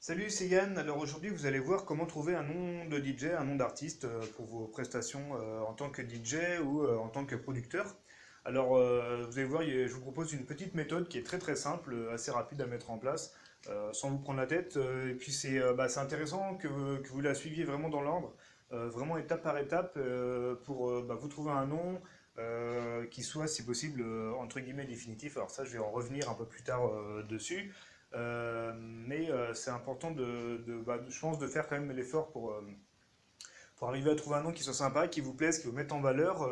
Salut, c'est Yann. Alors aujourd'hui, vous allez voir comment trouver un nom de DJ, un nom d'artiste euh, pour vos prestations euh, en tant que DJ ou euh, en tant que producteur. Alors vous allez voir, je vous propose une petite méthode qui est très très simple, assez rapide à mettre en place, sans vous prendre la tête. Et puis c'est bah, intéressant que, vous la suiviez vraiment dans l'ordre, vraiment étape par étape, pour bah, vous trouver un nom qui soit, si possible, entre guillemets définitif. Alors ça, je vais en revenir un peu plus tard dessus. Euh, mais euh, c'est important de, bah, je pense, de faire quand même l'effort pour, euh, pour arriver à trouver un nom qui soit sympa, qui vous plaise, qui vous mette en valeur,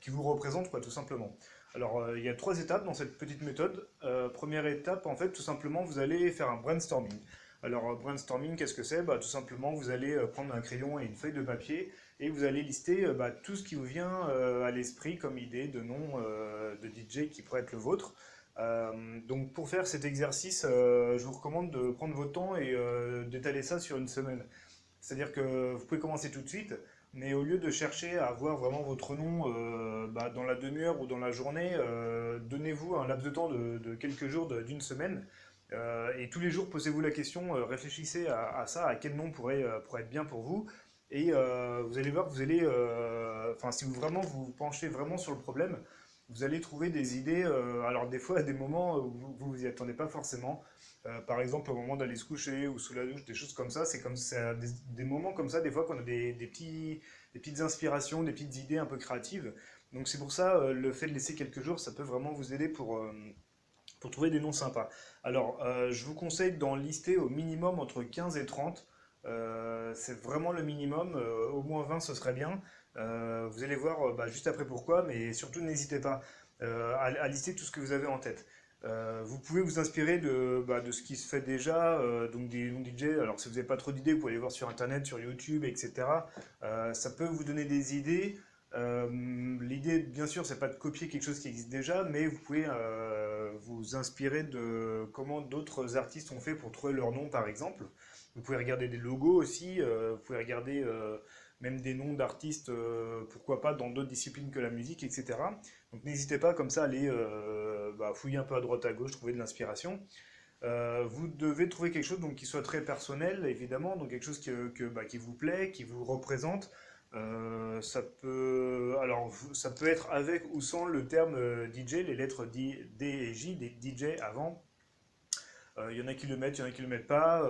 qui vous représente, quoi, tout simplement. Alors, il y a trois étapes dans cette petite méthode. Première étape, en fait, tout simplement, vous allez faire un brainstorming. Alors, brainstorming, qu'est-ce que c'est? Bah, tout simplement, vous allez prendre un crayon et une feuille de papier et vous allez lister bah, tout ce qui vous vient à l'esprit comme idée de nom de DJ qui pourrait être le vôtre. Euh, donc pour faire cet exercice, euh, je vous recommande de prendre votre temps et euh, d'étaler ça sur une semaine. C'est-à-dire que vous pouvez commencer tout de suite, mais au lieu de chercher à avoir vraiment votre nom bah, dans la demi-heure ou dans la journée, donnez-vous un laps de temps de, quelques jours, d'une semaine, et tous les jours posez-vous la question, réfléchissez à, ça, à quel nom pourrait, pourrait être bien pour vous, et vous allez voir que vous allez, enfin si vous vraiment vous penchez vraiment sur le problème, vous allez trouver des idées, euh, alors des fois à des moments où vous vous y attendez pas forcément. Euh, par exemple, au moment d'aller se coucher ou sous la douche, des choses comme ça, c'est comme à des, moments comme ça, des fois qu'on a des, des petits, des petites inspirations, des petites idées un peu créatives. Donc c'est pour ça, euh, le fait de laisser quelques jours, ça peut vraiment vous aider pour, euh, pour trouver des noms sympas. Alors, euh, je vous conseille d'en lister au minimum entre 15 et 30. Euh, c'est vraiment le minimum. euh, au moins 20, ce serait bien. Euh, vous allez voir euh, bah, juste après pourquoi, mais surtout n'hésitez pas euh, à, lister tout ce que vous avez en tête. Vous pouvez vous inspirer de, bah, de ce qui se fait déjà, donc des noms DJ. Alors, si vous n'avez pas trop d'idées, vous pouvez aller voir sur Internet, sur YouTube, etc. Ça peut vous donner des idées. L'idée, bien sûr, c'est pas de copier quelque chose qui existe déjà, mais vous pouvez vous inspirer de comment d'autres artistes ont fait pour trouver leur nom, par exemple. Vous pouvez regarder des logos aussi, vous pouvez regarder même des noms d'artistes, euh, pourquoi pas, dans d'autres disciplines que la musique, etc. Donc n'hésitez pas comme ça à aller euh, bah, fouiller un peu à droite à gauche, trouver de l'inspiration. Euh, vous devez trouver quelque chose donc, qui soit très personnel, évidemment, donc quelque chose que, bah, qui vous plaît, qui vous représente. Ça peut, alors, ça peut être avec ou sans le terme DJ, les lettres D, et J, des DJ avant. Il y en a qui le mettent, il y en a qui le mettent pas.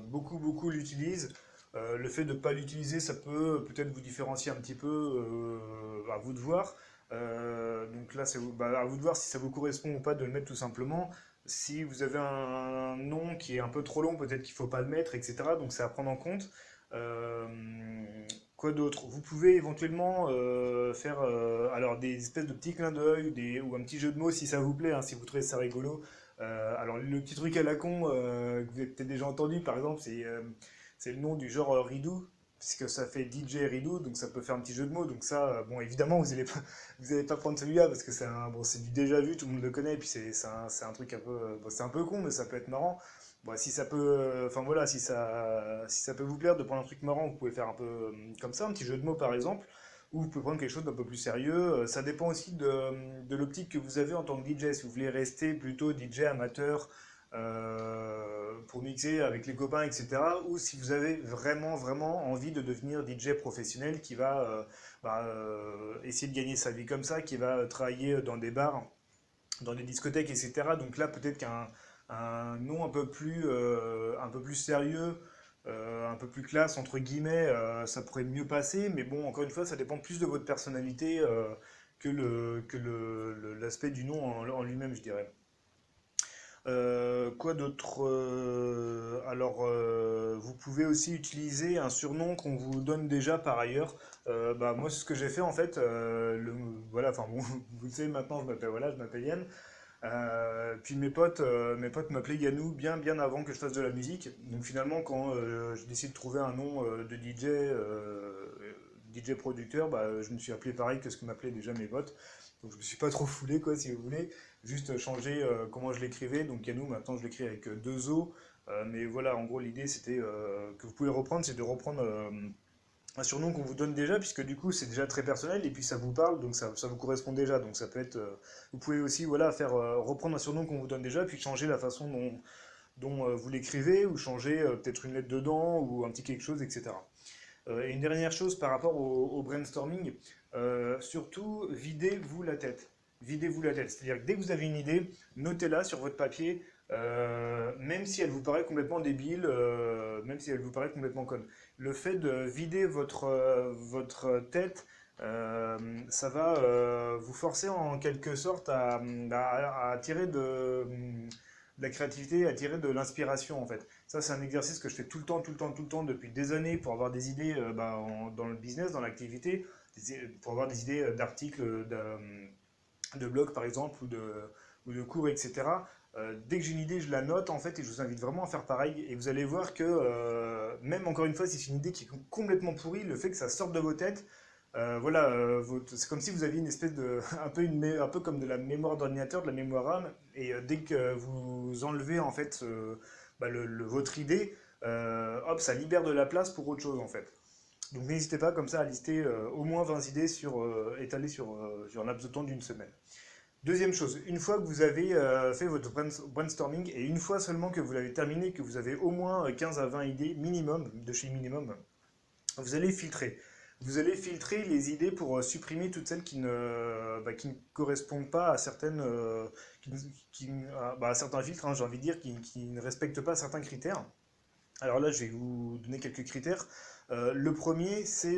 Beaucoup, beaucoup l'utilisent. Euh, le fait de ne pas l'utiliser, ça peut peut-être vous différencier un petit peu, euh, à vous de voir. Euh, donc là, c'est bah, à vous de voir si ça vous correspond ou pas de le mettre tout simplement. Si vous avez un nom qui est un peu trop long, peut-être qu'il ne faut pas le mettre, etc. Donc c'est à prendre en compte. Quoi d'autre? Vous pouvez éventuellement faire alors des espèces de petits clins d'œil ou, ou un petit jeu de mots si ça vous plaît, hein, si vous trouvez ça rigolo. Alors le petit truc à la con que vous avez peut-être déjà entendu, par exemple, c'est c'est le nom du genre euh, Ridou, puisque ça fait DJ Ridou, donc ça peut faire un petit jeu de mots. Donc ça, euh, bon, évidemment, vous allez pas, pas prendre celui-là parce que c'est bon, c'est du déjà vu, tout le monde le connaît, et puis c'est un, un truc un peu, euh, un peu con, mais ça peut être marrant. Bon, si ça peut, enfin voilà, si ça, si ça peut vous plaire de prendre un truc marrant, vous pouvez faire un peu comme ça, un petit jeu de mots par exemple, ou vous pouvez prendre quelque chose d'un peu plus sérieux. Ça dépend aussi de, de l'optique que vous avez en tant que DJ. Si vous voulez rester plutôt DJ amateur euh, pour mixer avec les copains, etc., ou si vous avez vraiment, vraiment envie de devenir DJ professionnel qui va euh, bah, euh, essayer de gagner sa vie comme ça, qui va travailler dans des bars, dans des discothèques, etc. Donc là, peut-être qu'un un nom un peu plus, un peu plus sérieux, un peu plus classe, entre guillemets, ça pourrait mieux passer. Mais bon, encore une fois, ça dépend plus de votre personnalité que que le, l'aspect du nom en lui-même, je dirais. Euh, quoi d'autre? Euh, alors, euh, vous pouvez aussi utiliser un surnom qu'on vous donne déjà par ailleurs. Bah, moi, c'est ce que j'ai fait en fait. voilà, enfin, bon, vous le savez maintenant, je m'appelle voilà, je m'appelle Yann. Puis mes potes, mes potes m'appelaient Yannou bien, bien avant que je fasse de la musique. Donc finalement, quand je décide de trouver un nom de DJ, DJ producteur, bah, je me suis appelé pareil que ce que m'appelaient déjà mes potes. Donc je me suis pas trop foulé, quoi, si vous voulez. Juste changer euh, comment je l'écrivais. Donc Yannou, maintenant je l'écris avec euh, deux O. Euh, mais voilà, en gros, l'idée c'était que vous pouvez reprendre, c'est de reprendre un surnom qu'on vous donne déjà, puisque du coup c'est déjà très personnel et puis ça vous parle, donc ça, ça vous correspond déjà. Donc ça peut être. vous pouvez aussi voilà, faire reprendre un surnom qu'on vous donne déjà, puis changer la façon dont, dont vous l'écrivez ou changez peut-être une lettre dedans ou un petit quelque chose, etc. et une dernière chose par rapport au, brainstorming, surtout videz-vous la tête. Videz-vous la tête. C'est-à-dire que dès que vous avez une idée, notez-la sur votre papier, même si elle vous paraît complètement débile, même si elle vous paraît complètement conne. Le fait de vider votre, votre tête euh, ça va euh, vous forcer en quelque sorte à, à, tirer de, la créativité, à tirer de l'inspiration en fait. Ça c'est un exercice que je fais tout le temps, tout le temps, tout le temps depuis des années pour avoir des idées euh, bah, dans le business, dans l'activité, pour avoir des idées d'articles, de, blogs par exemple ou de, ou de cours, etc. dès que j'ai une idée, je la note en fait et je vous invite vraiment à faire pareil. Et vous allez voir que même encore une fois, si c'est une idée qui est complètement pourrie, le fait que ça sorte de vos têtes, euh, voilà, euh, c'est comme si vous aviez une espèce de, un peu, comme de la mémoire d'ordinateur, de la mémoire RAM, et euh, dès que vous enlevez en fait bah, votre idée, hop, ça libère de la place pour autre chose en fait. Donc n'hésitez pas comme ça à lister au moins 20 idées sur, étalées sur, sur un laps de temps d'une semaine. Deuxième chose, une fois que vous avez fait votre brainstorming et une fois seulement que vous l'avez terminé, que vous avez au moins 15 à 20 idées minimum, de chez minimum, vous allez filtrer vous allez filtrer les idées pour euh, supprimer toutes celles qui ne, bah, qui ne correspondent pas à certaines, euh, qui, bah, certains filtres, hein, j'ai envie de dire, qui, qui, ne respectent pas certains critères. Alors là, je vais vous donner quelques critères. Euh, le premier, c'est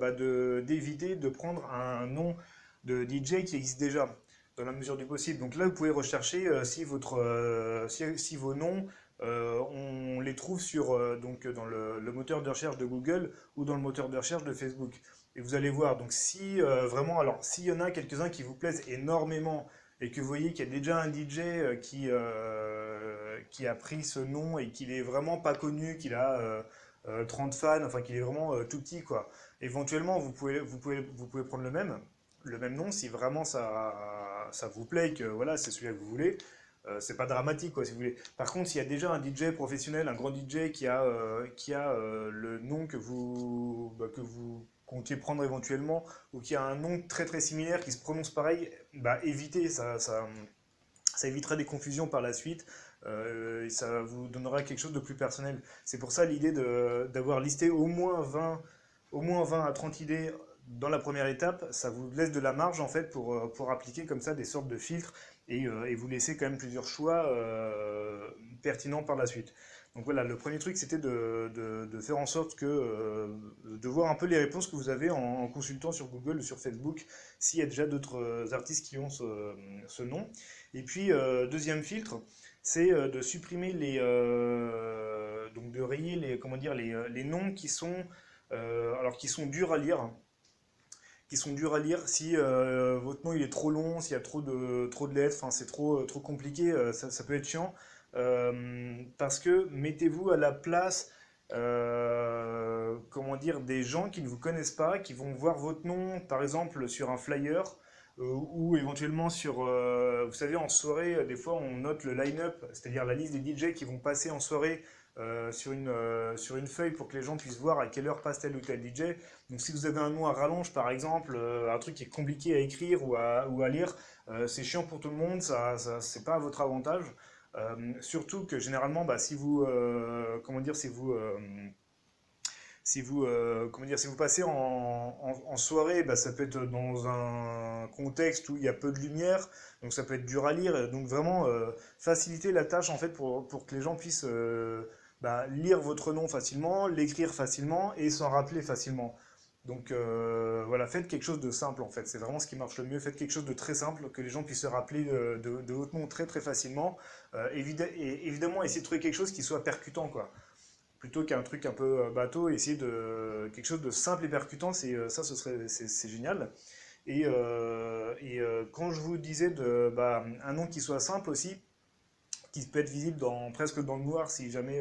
bah, d'éviter de, prendre un nom de DJ qui existe déjà, dans la mesure du possible. Donc là, vous pouvez rechercher si, votre, si, vos noms euh, on les trouve sur, euh, donc, dans le, moteur de recherche de Google ou dans le moteur de recherche de Facebook. Et vous allez voir, donc si euh, vraiment, alors s'il y en a quelques-uns qui vous plaisent énormément et que vous voyez qu'il y a déjà un DJ qui, qui a pris ce nom et qu'il est vraiment pas connu, qu'il a 30 fans, enfin qu'il est vraiment tout petit, quoi. Éventuellement, vous pouvez, vous, pouvez, vous pouvez prendre le même, le même nom si vraiment ça, ça vous plaît et que voilà, c'est celui que vous voulez. Euh, c'est pas dramatique, quoi, si vous voulez. Par contre, s'il y a déjà un DJ professionnel, un grand DJ qui a, euh, qui a euh, le nom que vous, bah, que vous comptiez prendre éventuellement, ou qui a un nom très très similaire, qui se prononce pareil, bah, évitez, ça, ça, ça évitera des confusions par la suite. et ça vous donnera quelque chose de plus personnel. C'est pour ça l'idée d'avoir listé au moins 20, au moins 20 à 30 idées dans la première étape, ça vous laisse de la marge en fait pour, pour appliquer comme ça des sortes de filtres euh, et, vous laissez quand même plusieurs choix euh, pertinents par la suite. Donc voilà, le premier truc, c'était de, faire en sorte que, euh, de voir un peu les réponses que vous avez en, consultant sur Google ou sur Facebook, s'il y a déjà d'autres artistes qui ont ce, nom. Et puis, deuxième filtre, c'est de supprimer les, donc de rayer les, comment dire, les, les noms qui sont, alors qui sont durs à lire qui sont durs à lire. Si euh, votre nom il est trop long, s'il y a trop de, trop de lettres, c'est trop, trop compliqué, euh, ça, peut être chiant. Euh, parce que mettez-vous à la place comment dire, des gens qui ne vous connaissent pas, qui vont voir votre nom, par exemple, sur un flyer, ou éventuellement sur, vous savez, en soirée, des fois on note le line-up, c'est-à-dire la liste des DJ qui vont passer en soirée euh, sur, une, euh, sur une feuille pour que les gens puissent voir à quelle heure passe tel ou tel DJ. Donc si vous avez un nom à rallonge par exemple, euh, un truc qui est compliqué à écrire ou à, ou à lire, c'est chiant pour tout le monde, ça, ça c'est pas à votre avantage. Surtout que généralement, bah, si vous, comment dire, si vous si vous, comment dire, si vous passez en, soirée, bah, ça peut être dans un contexte où il y a peu de lumière, donc ça peut être dur à lire. Donc vraiment faciliter la tâche en fait pour, pour que les gens puissent bah, lire votre nom facilement, l'écrire facilement et s'en rappeler facilement. Donc euh, voilà, faites quelque chose de simple en fait, c'est vraiment ce qui marche le mieux, faites quelque chose de très simple, que les gens puissent se rappeler de, votre nom très très facilement. Euh, et évidemment, essayez de trouver quelque chose qui soit percutant quoi. Plutôt qu'un truc un peu euh, bateau, essayez de quelque chose de simple et percutant, c'est ça ce serait c'est génial. Et, quand je vous disais de bah, un nom qui soit simple aussi, qui peut être visible presque dans le noir si jamais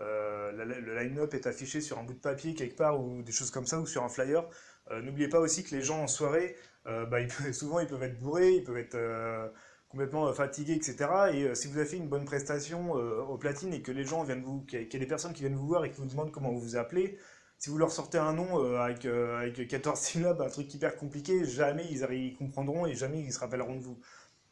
euh, euh, le line-up est affiché sur un bout de papier quelque part ou des choses comme ça ou sur un flyer. Euh, n'oubliez pas aussi que les gens en soirée, bah, souvent ils peuvent être bourrés, ils peuvent être complètement fatigués, etc. Et si vous avez fait une bonne prestation au platine et que les gens viennent vous, qu'il y a des personnes qui viennent vous voir et qui vous demandent comment vous vous appelez, si vous leur sortez un nom avec, avec 14 syllabes, un truc hyper compliqué, jamais ils, ils comprendront et jamais ils se rappelleront de vous.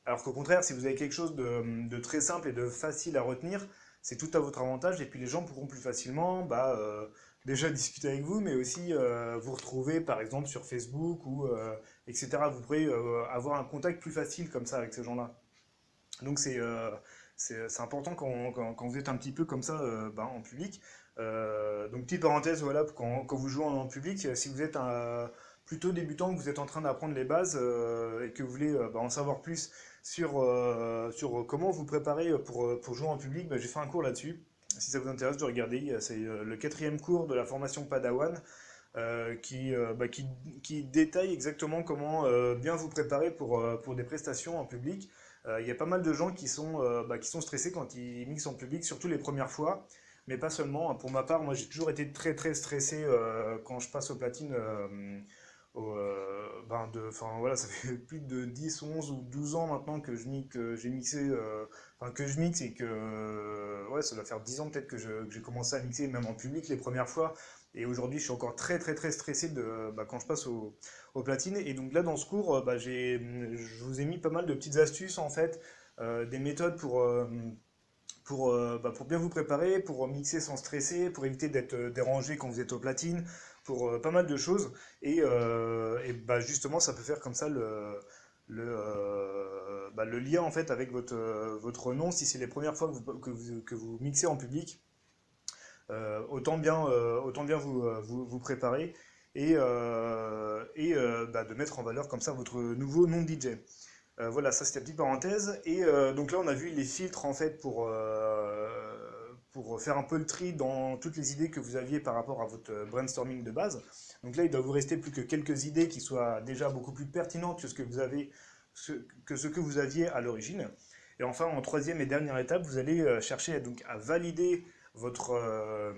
Alors qu'au contraire, si vous avez quelque chose de, très simple et de facile à retenir, c'est tout à votre avantage, et puis les gens pourront plus facilement bah, euh, déjà discuter avec vous, mais aussi euh, vous retrouver par exemple sur Facebook, ou, euh, etc. Vous pourrez avoir un contact plus facile comme ça avec ces gens-là. Donc c'est important quand, quand, vous êtes un petit peu comme ça bah, en public. donc petite parenthèse, voilà, quand, quand, vous jouez en, public, si vous êtes un, plutôt débutant, que vous êtes en train d'apprendre les bases et que vous voulez bah, en savoir plus sur, euh, sur comment vous préparer pour, pour jouer en public, bah, j'ai fait un cours là-dessus. Si ça vous intéresse de regarder, c'est euh, le quatrième cours de la formation Padawan. Euh, qui, bah, qui, qui, détaille exactement comment bien vous préparer pour, pour des prestations en public. Il y a pas mal de gens qui sont, bah, qui sont stressés quand ils mixent en public, surtout les premières fois, mais pas seulement. Pour ma part, moi j'ai toujours été très très stressé quand je passe aux platines euh, ben de, voilà, ça fait plus de 10, 11 ou 12 ans maintenant que je que j'ai mixé, euh, enfin que je mixe et que, euh, ouais, ça doit faire 10 ans peut-être que j'ai commencé à mixer même en public les premières fois. Et aujourd'hui, je suis encore très très très stressé de, bah, quand je passe au, platine. Et donc là, dans ce cours, bah, je vous ai mis pas mal de petites astuces en fait, des méthodes pour pour, bah, pour bien vous préparer, pour mixer sans stresser, pour éviter d'être dérangé quand vous êtes au platine, pour euh, pas mal de choses. Et, euh, et bah, justement, ça peut faire comme ça le, le, euh, bah, le lien en fait avec votre, votre nom. Si c'est les premières fois que vous, que vous, que vous mixez en public, autant bien, autant bien vous, vous, vous préparer et, et bah, de mettre en valeur comme ça votre nouveau nom de DJ. voilà, ça c'était la petite parenthèse. Et donc là, on a vu les filtres en fait pour, pour faire un peu le tri dans toutes les idées que vous aviez par rapport à votre brainstorming de base. Donc là, il doit vous rester plus que quelques idées qui soient déjà beaucoup plus pertinentes que ce que vous, avez, que, ce que vous aviez à l'origine. Et enfin, en troisième et dernière étape, vous allez euh, chercher donc à valider votre, euh,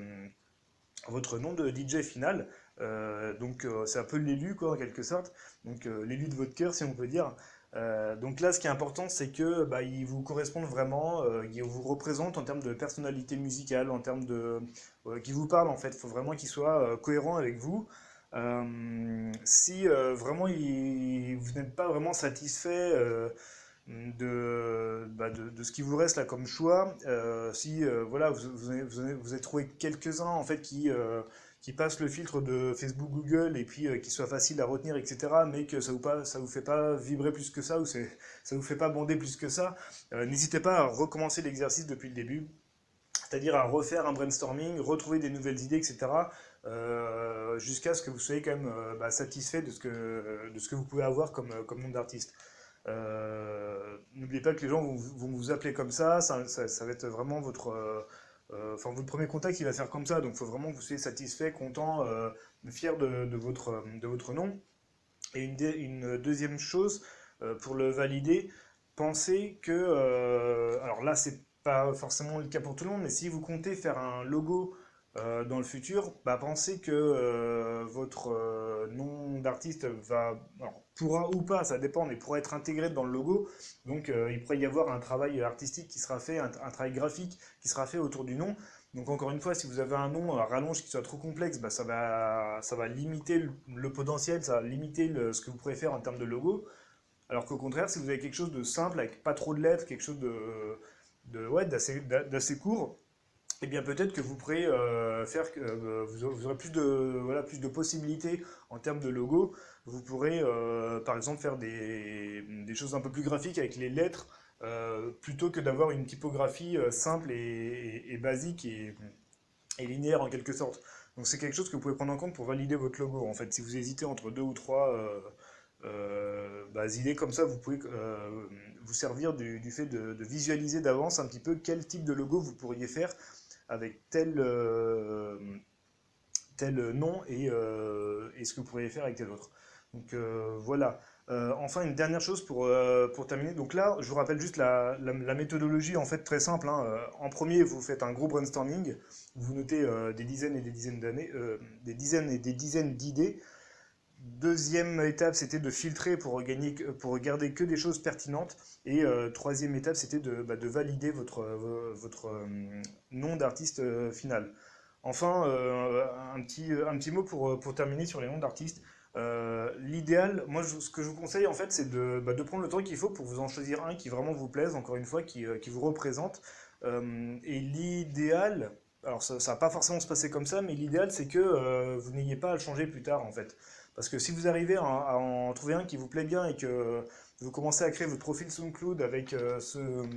votre nom de DJ final. Euh, donc c'est un peu l'élu, quoi, en quelque sorte. Donc l'élu de votre cœur, si on peut dire. Euh, donc là, ce qui est important, c'est que bah, ils vous correspondent vraiment, euh, ils vous représentent en termes de personnalité musicale, en termes de, euh, qui vous parlent en fait. Il faut vraiment qu'ils soient cohérents avec vous. si vraiment vous n'êtes pas vraiment satisfait de, bah, de, de, ce qui vous reste là comme choix, si voilà vous, vous, avez, vous, avez, trouvé quelques-uns en fait qui qui passe le filtre de Facebook, Google et puis euh, qui soit facile à retenir, etc. Mais que ça vous vous fait pas vibrer plus que ça ou ça vous fait pas bander plus que ça. Euh, n'hésitez pas à recommencer l'exercice depuis le début, c'est-à-dire à refaire un brainstorming, retrouver des nouvelles idées, etc. Euh, jusqu'à ce que vous soyez quand même bah, satisfait de ce que de ce que vous pouvez avoir comme comme nom d'artiste. N'oubliez pas que les gens vont, vous appeler comme ça, ça, ça va être vraiment votre enfin, votre premier contact, il va faire comme ça, donc il faut vraiment que vous soyez satisfait, content, euh, fier de, votre, de votre nom. Et une, une deuxième chose, euh, pour le valider, pensez que, alors là, c'est pas forcément le cas pour tout le monde, mais si vous comptez faire un logo euh, dans le futur, bah, pensez que euh, votre euh, nom d'artiste va, pourra ou pas, ça dépend, mais pourra être intégré dans le logo. Donc il pourrait y avoir un travail artistique qui sera fait, un, travail graphique qui sera fait autour du nom. Donc encore une fois, si vous avez un nom à rallonge qui soit trop complexe, bah, ça, va, ça va limiter le, potentiel, ça va limiter ce que vous pourrez faire en termes de logo. Alors qu'au contraire, si vous avez quelque chose de simple, avec pas trop de lettres, quelque chose de, de ouais, d'assez court, eh bien peut-être que vous pourrez euh, faire euh, vous aurez plus de voilà plus de possibilités en termes de logo. Vous pourrez euh, par exemple faire des, des, choses un peu plus graphiques avec les lettres plutôt que d'avoir une typographie simple et, basique et, linéaire en quelque sorte. Donc c'est quelque chose que vous pouvez prendre en compte pour valider votre logo. En fait, si vous hésitez entre deux ou trois bah, idées comme ça, vous pouvez vous servir du, fait de visualiser d'avance un petit peu quel type de logo vous pourriez faire avec tel, euh, tel nom euh, et, ce que vous pourriez faire avec tel autre. Donc euh, voilà. enfin, une dernière chose pour, pour terminer. Donc là, je vous rappelle juste la, la, méthodologie en fait très simple. Hein. En premier, vous faites un gros brainstorming. Vous notez des dizaines et des dizaines d'années, des dizaines et des dizaines d'idées. Deuxième étape, c'était de filtrer pour, gagner, garder que des choses pertinentes. Et euh, troisième étape, c'était de, bah, de, valider votre, euh, nom d'artiste euh, final. Enfin, un, petit, mot pour, terminer sur les noms d'artistes. L'idéal, moi ce que je vous conseille en fait, c'est de, bah, de prendre le temps qu'il faut pour vous en choisir un qui vraiment vous plaise, encore une fois, qui, qui vous représente. et l'idéal, alors ça, ça va pas forcément se passer comme ça, mais l'idéal c'est que vous n'ayez pas à le changer plus tard en fait. Parce que si vous arrivez à, en trouver un qui vous plaît bien et que vous commencez à créer votre profil SoundCloud avec ce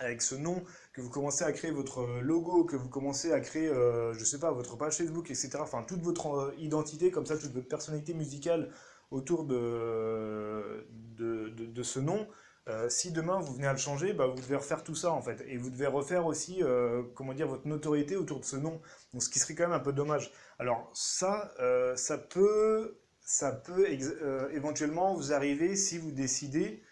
avec ce nom, que vous commencez à créer votre logo, que vous commencez à créer, euh, je sais pas, votre page Facebook, etc. Enfin, toute votre euh, identité, comme ça, toute votre personnalité musicale autour de, de, ce nom. Euh, si demain vous venez à le changer, bah, vous devez refaire tout ça en fait. Et vous devez refaire aussi, comment dire, votre notoriété autour de ce nom. Donc, ce qui serait quand même un peu dommage. Alors, ça, ça peut, ça peut éventuellement vous arriver si vous décidez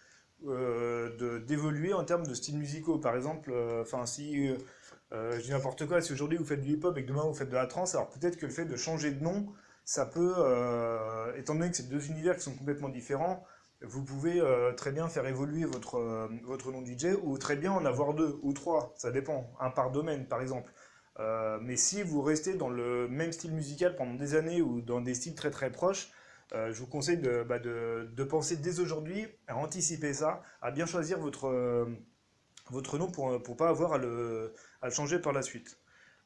euh, d'évoluer en termes de styles musicaux. Par exemple, euh, enfin si euh, je dis n'importe quoi, si aujourd'hui vous faites du hip-hop et que demain vous faites de la trance, alors peut-être que le fait de changer de nom, ça peut, étant donné que c'est deux univers qui sont complètement différents, vous pouvez très bien faire évoluer votre, votre nom DJ ou très bien en avoir deux ou trois, ça dépend, un par domaine par exemple. mais si vous restez dans le même style musical pendant des années ou dans des styles très très proches, euh, je vous conseille bah, de, penser dès aujourd'hui à anticiper ça, à bien choisir votre, euh, votre nom pour ne pas avoir à le, changer par la suite.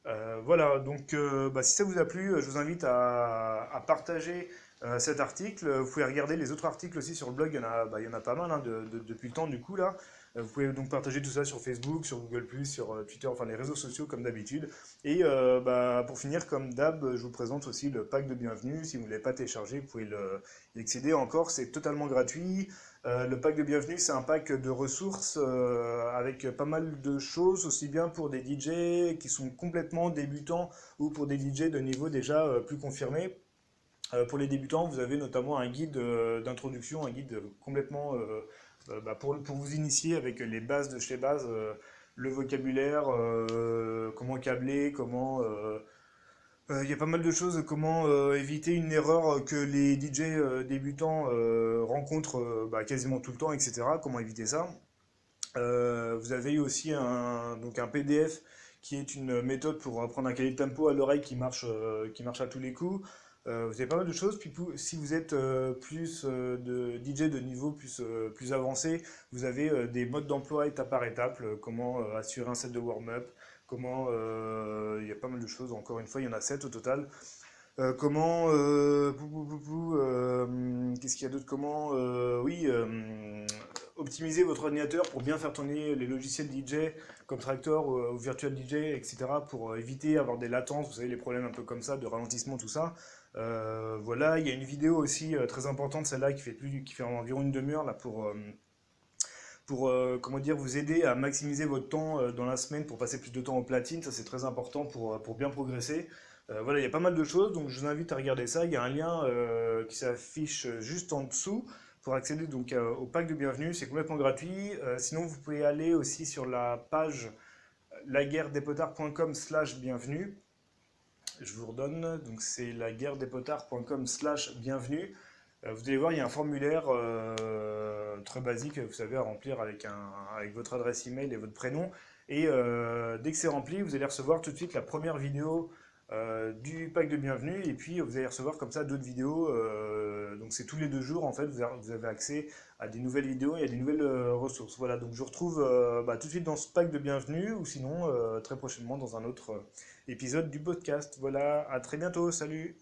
Euh, voilà, donc bah, si ça vous a plu, je vous invite à, partager cet article. Vous pouvez regarder les autres articles aussi sur le blog, il y en a, bah, pas mal hein, depuis le temps du coup là. Euh, vous pouvez donc partager tout ça sur Facebook, sur Google+, sur euh, Twitter, enfin les réseaux sociaux comme d'habitude. Et euh, bah, pour finir, comme d'hab, je vous présente aussi le pack de bienvenue. Si vous ne l'avez pas téléchargé, vous pouvez le, y accéder encore, c'est totalement gratuit. le pack de bienvenue, c'est un pack de ressources avec pas mal de choses, aussi bien pour des DJ qui sont complètement débutants ou pour des DJ de niveau déjà plus confirmé. Pour les débutants, vous avez notamment un guide d'introduction, un guide complètement euh, bah, pour, vous initier avec les bases de chez base, euh, le vocabulaire, euh, comment câbler, comment... Il y a pas mal de choses, comment éviter une erreur que les DJ débutants rencontrent bah, quasiment tout le temps, etc. Comment éviter ça? vous avez aussi un, donc un PDF qui est une méthode pour apprendre un cahier de tempo à l'oreille qui qui marche à tous les coups. Euh, vous avez pas mal de choses. Puis si vous êtes euh, plus euh, de DJ de niveau plus, plus avancé, vous avez des modes d'emploi étape par étape, comment assurer un set de warm-up, comment il y a pas mal de choses. Encore une fois, il y en a 7 au total. comment qu'est-ce qu'il y a d'autre? Comment oui optimiser votre ordinateur pour bien faire tourner les logiciels DJ comme Tractor ou, Virtual DJ, etc. pour éviter avoir des latences, vous savez les problèmes un peu comme ça, de ralentissement, tout ça. Euh, voilà, il y a une vidéo aussi euh, très importante, celle-là, qui fait, plus, qui fait environ une demi-heure là, pour, euh, pour comment dire, vous aider à maximiser votre temps dans la semaine pour passer plus de temps au platine. Ça, c'est très important pour, pour bien progresser. voilà, il y a pas mal de choses, donc je vous invite à regarder ça. Il y a un lien qui s'affiche juste en dessous pour accéder donc au pack de bienvenue. C'est complètement gratuit. sinon, vous pouvez aller aussi sur la page laguerredespotards.com slash bienvenue je vous redonne, donc c'est la guerre des potards.com slash bienvenue. Euh, vous allez voir, il y a un formulaire euh, très basique, vous savez, à remplir avec, un, avec votre adresse email et votre prénom. Et euh, dès que c'est rempli, vous allez recevoir tout de suite la première vidéo du pack de bienvenue. Et puis, vous allez recevoir comme ça d'autres vidéos. donc, c'est tous les deux jours, en fait, vous avez accès à des nouvelles vidéos et à des nouvelles ressources. Voilà, donc je vous retrouve bah, tout de suite dans ce pack de bienvenue ou sinon très prochainement dans un autre épisode du podcast. Voilà, à très bientôt, salut